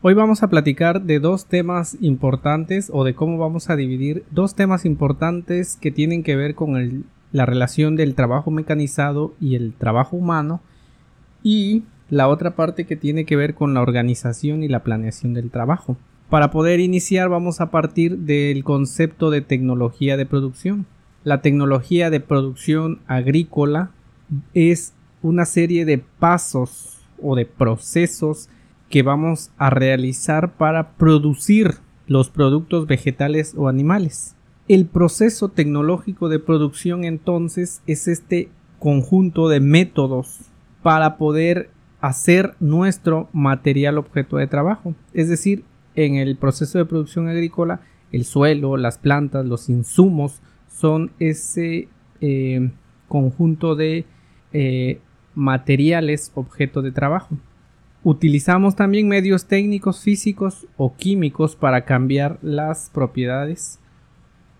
Hoy vamos a platicar de dos temas importantes o de cómo vamos a dividir dos temas importantes que tienen que ver con la relación del trabajo mecanizado y el trabajo humano y la otra parte que tiene que ver con la organización y la planeación del trabajo. Para poder iniciar vamos a partir del concepto de tecnología de producción. La tecnología de producción agrícola es una serie de pasos o de procesos que vamos a realizar para producir los productos vegetales o animales. El proceso tecnológico de producción entonces es este conjunto de métodos para poder hacer nuestro material objeto de trabajo. Es decir, en el proceso de producción agrícola, el suelo, las plantas, los insumos son ese eh, conjunto de eh, materiales objeto de trabajo. Utilizamos también medios técnicos, físicos o químicos para cambiar las propiedades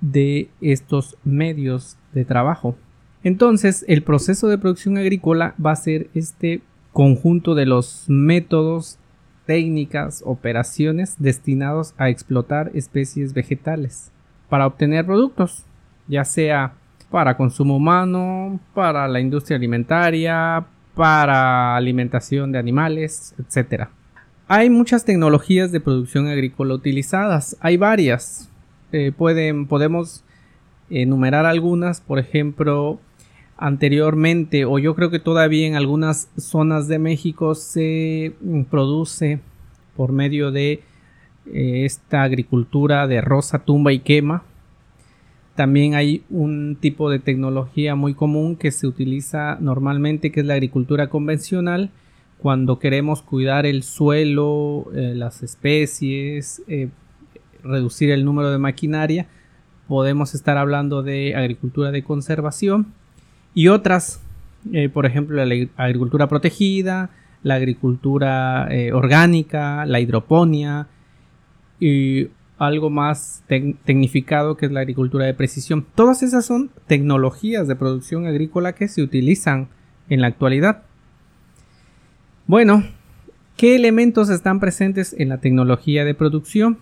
de estos medios de trabajo. Entonces, el proceso de producción agrícola va a ser este conjunto de los métodos, técnicas, operaciones destinados a explotar especies vegetales para obtener productos, ya sea para consumo humano, para la industria alimentaria, para alimentación de animales, etc. Hay muchas tecnologías de producción agrícola utilizadas, hay varias. Eh, pueden, podemos enumerar algunas, por ejemplo, anteriormente o yo creo que todavía en algunas zonas de México se produce por medio de eh, esta agricultura de rosa, tumba y quema, también hay un tipo de tecnología muy común que se utiliza normalmente, que es la agricultura convencional, cuando queremos cuidar el suelo, eh, las especies, eh, reducir el número de maquinaria, podemos estar hablando de agricultura de conservación y otras, eh, por ejemplo, la agricultura protegida, la agricultura orgánica, la hidroponía y algo más tecnificado que es la agricultura de precisión. Todas esas son tecnologías de producción agrícola que se utilizan en la actualidad. Bueno, ¿qué elementos están presentes en la tecnología de producción?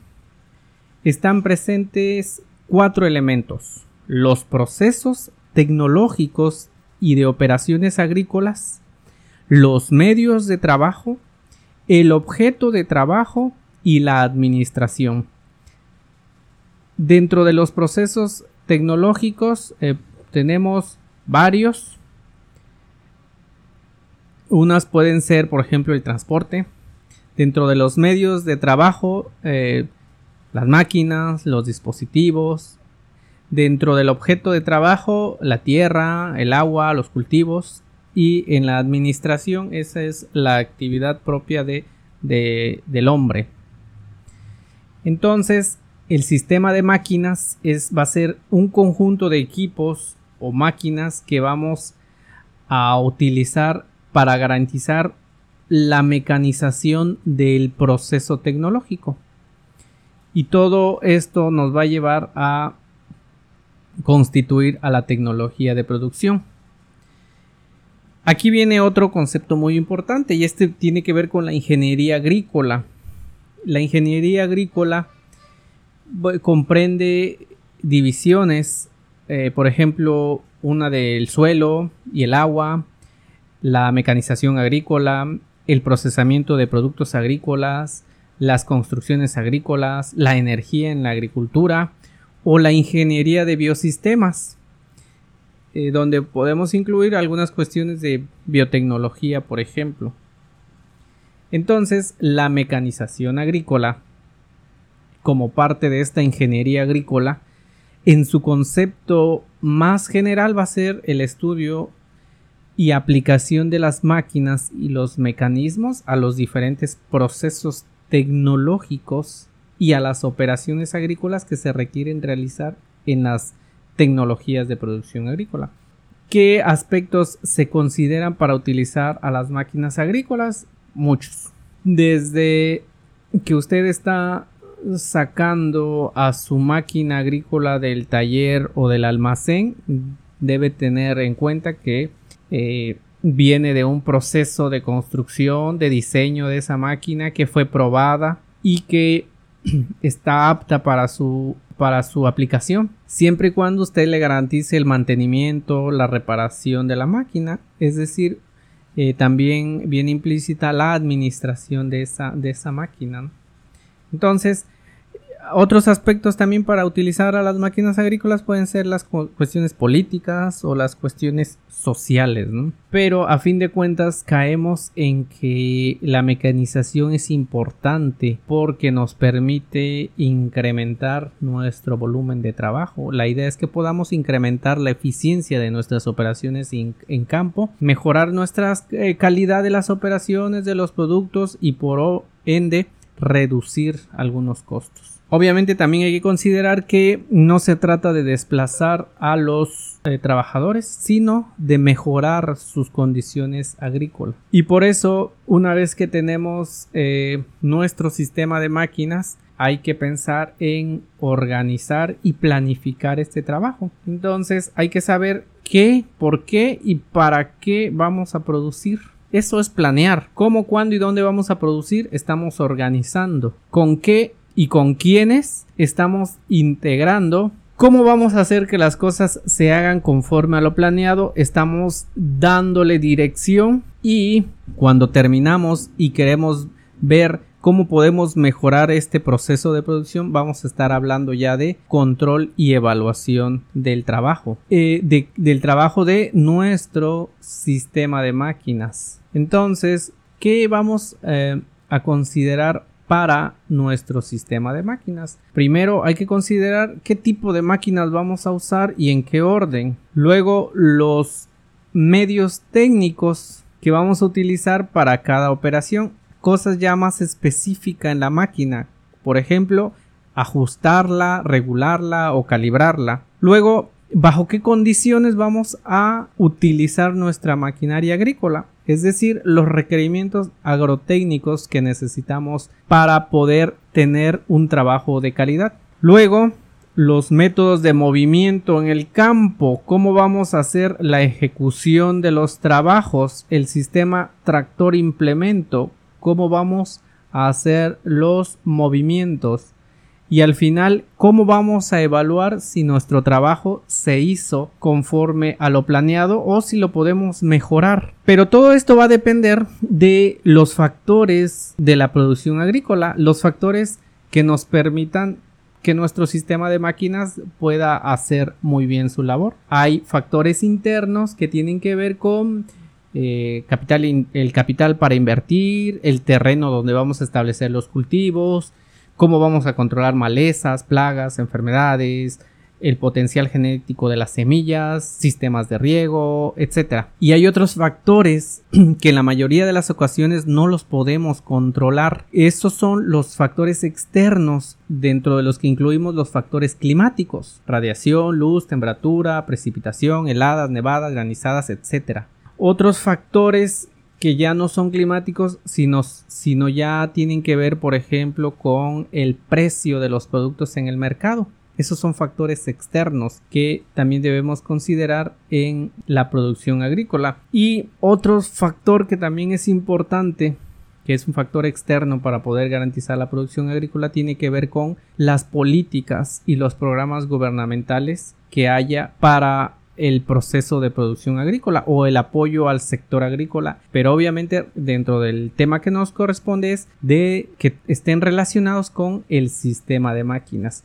Están presentes cuatro elementos. Los procesos tecnológicos y de operaciones agrícolas, los medios de trabajo, el objeto de trabajo y la administración. Dentro de los procesos tecnológicos eh, tenemos varios. Unas pueden ser, por ejemplo, el transporte. Dentro de los medios de trabajo, eh, las máquinas, los dispositivos. Dentro del objeto de trabajo, la tierra, el agua, los cultivos. Y en la administración, esa es la actividad propia de, del hombre. Entonces, el sistema de máquinas es, va a ser un conjunto de equipos o máquinas que vamos a utilizar para garantizar la mecanización del proceso tecnológico. Y todo esto nos va a llevar a constituir a la tecnología de producción. Aquí viene otro concepto muy importante y este tiene que ver con la ingeniería agrícola. La ingeniería agrícola comprende divisiones, eh, por ejemplo, una del suelo y el agua, la mecanización agrícola, el procesamiento de productos agrícolas, las construcciones agrícolas, la energía en la agricultura o la ingeniería de biosistemas, eh, donde podemos incluir algunas cuestiones de biotecnología, por ejemplo. Entonces, la mecanización agrícola como parte de esta ingeniería agrícola, en su concepto más general va a ser el estudio y aplicación de las máquinas y los mecanismos a los diferentes procesos tecnológicos y a las operaciones agrícolas que se requieren realizar en las tecnologías de producción agrícola. ¿Qué aspectos se consideran para utilizar a las máquinas agrícolas? Muchos. Desde que usted está sacando a su máquina agrícola del taller o del almacén, debe tener en cuenta que eh, viene de un proceso de construcción, de diseño de esa máquina que fue probada y que está apta para su para su aplicación siempre y cuando usted le garantice el mantenimiento la reparación de la máquina es decir eh, también viene implícita la administración de esa, de esa máquina. Entonces, otros aspectos también para utilizar a las máquinas agrícolas pueden ser las cuestiones políticas o las cuestiones sociales, ¿no? Pero a fin de cuentas caemos en que la mecanización es importante porque nos permite incrementar nuestro volumen de trabajo. La idea es que podamos incrementar la eficiencia de nuestras operaciones en campo, mejorar nuestra eh, calidad de las operaciones de los productos y por ende reducir algunos costos. Obviamente también hay que considerar que no se trata de desplazar a los eh, trabajadores, sino de mejorar sus condiciones agrícolas. Y por eso, una vez que tenemos eh, nuestro sistema de máquinas, hay que pensar en organizar y planificar este trabajo. Entonces hay que saber qué, por qué y para qué vamos a producir. Eso es planear. ¿Cómo, cuándo y dónde vamos a producir? Estamos organizando. ¿Con qué y con quiénes estamos integrando. ¿Cómo vamos a hacer que las cosas se hagan conforme a lo planeado? Estamos dándole dirección y cuando terminamos y queremos ver cómo podemos mejorar este proceso de producción, vamos a estar hablando ya de control y evaluación del trabajo, eh, del trabajo de nuestro sistema de máquinas. Entonces, ¿qué vamos eh, a considerar para nuestro sistema de máquinas. Primero hay que considerar qué tipo de máquinas vamos a usar y en qué orden. Luego los medios técnicos que vamos a utilizar para cada operación. Cosas ya más específicas en la máquina. Por ejemplo, ajustarla, regularla o calibrarla. Luego, bajo qué condiciones vamos a utilizar nuestra maquinaria agrícola es decir, los requerimientos agrotécnicos que necesitamos para poder tener un trabajo de calidad. Luego, los métodos de movimiento en el campo, cómo vamos a hacer la ejecución de los trabajos, el sistema tractor implemento, cómo vamos a hacer los movimientos y al final cómo vamos a evaluar si nuestro trabajo se hizo conforme a lo planeado o si lo podemos mejorar. Pero todo esto va a depender de los factores de la producción agrícola, los factores que nos permitan que nuestro sistema de máquinas pueda hacer muy bien su labor. Hay factores internos que tienen que ver con eh, el capital para invertir, el terreno donde vamos a establecer los cultivos, cómo vamos a controlar malezas, plagas, enfermedades, el potencial genético de las semillas, sistemas de riego, etc. Y hay otros factores que en la mayoría de las ocasiones no los podemos controlar. Esos son los factores externos dentro de los que incluimos los factores climáticos, radiación, luz, temperatura, precipitación, heladas, nevadas, granizadas, etc. Otros factores que ya no son climáticos, sino, sino ya tienen que ver, por ejemplo, con el precio de los productos en el mercado. Esos son factores externos que también debemos considerar en la producción agrícola. Y otro factor que también es importante, que es un factor externo para poder garantizar la producción agrícola, tiene que ver con las políticas y los programas gubernamentales que haya para el proceso de producción agrícola o el apoyo al sector agrícola, pero obviamente dentro del tema que nos corresponde es de que estén relacionados con el sistema de máquinas.